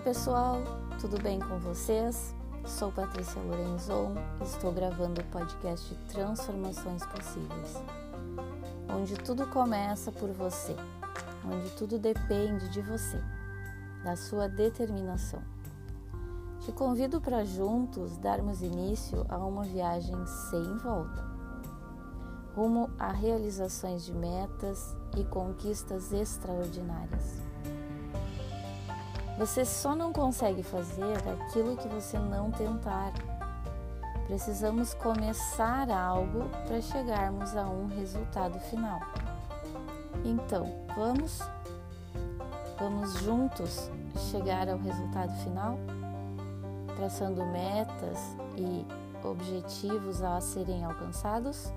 pessoal, tudo bem com vocês? Sou Patrícia Lorenzon e estou gravando o podcast Transformações Possíveis, onde tudo começa por você, onde tudo depende de você, da sua determinação. Te convido para juntos darmos início a uma viagem sem volta, rumo a realizações de metas e conquistas extraordinárias. Você só não consegue fazer aquilo que você não tentar. Precisamos começar algo para chegarmos a um resultado final. Então, vamos? Vamos juntos chegar ao resultado final? Traçando metas e objetivos a serem alcançados?